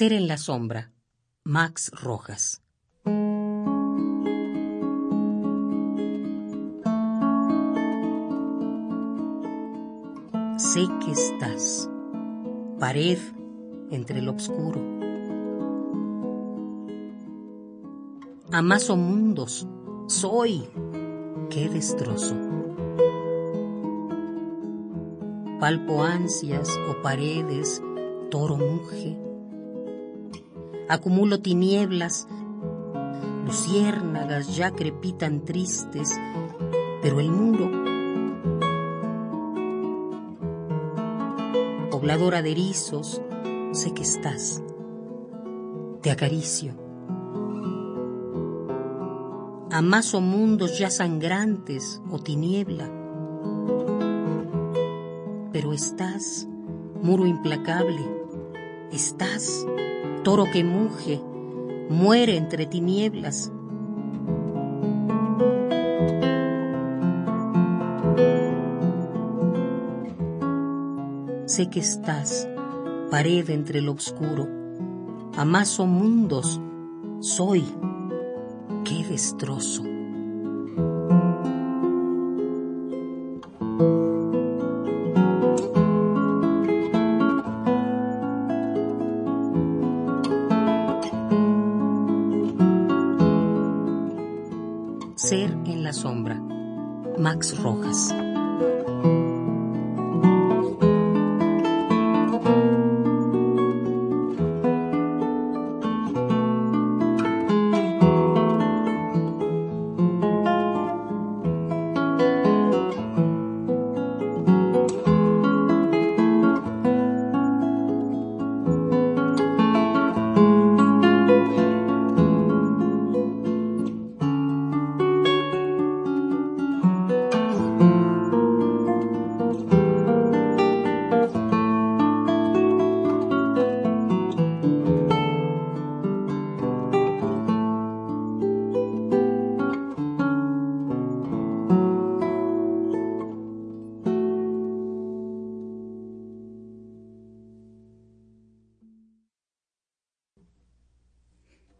Ser en la sombra. Max Rojas. Sé que estás, pared entre el oscuro. Amaso mundos, soy, qué destrozo. Palpo ansias o paredes, toro muge. Acumulo tinieblas, luciérnagas ya crepitan tristes, pero el muro pobladora de erizos, sé que estás. Te acaricio. Amaso mundos ya sangrantes o tiniebla. Pero estás, muro implacable. Estás, toro que muge, muere entre tinieblas. sé que estás, pared entre lo oscuro, amaso mundos, soy, qué destrozo. Ser en la sombra. Max Rojas.